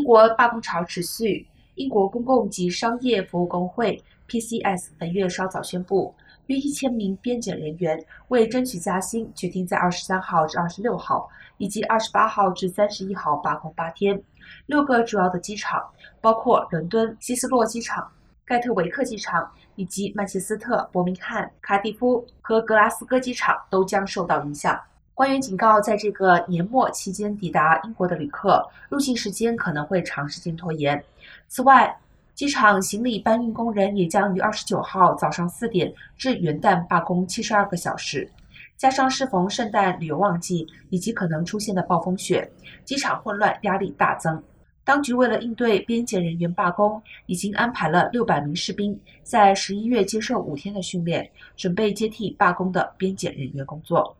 英国罢工潮持续。英国公共及商业服务工会 （PCS） 本月稍早宣布，约一千名边检人员为争取加薪，决定在二十三号至二十六号以及二十八号至三十一号罢工八天。六个主要的机场，包括伦敦希斯洛机场、盖特维克机场以及曼彻斯特、伯明翰、卡迪夫和格拉斯哥机场，都将受到影响。官员警告，在这个年末期间抵达英国的旅客，入境时间可能会长时间拖延。此外，机场行李搬运工人也将于二十九号早上四点至元旦罢工七十二个小时。加上适逢圣诞旅游旺季以及可能出现的暴风雪，机场混乱，压力大增。当局为了应对边检人员罢工，已经安排了六百名士兵在十一月接受五天的训练，准备接替罢工的边检人员工作。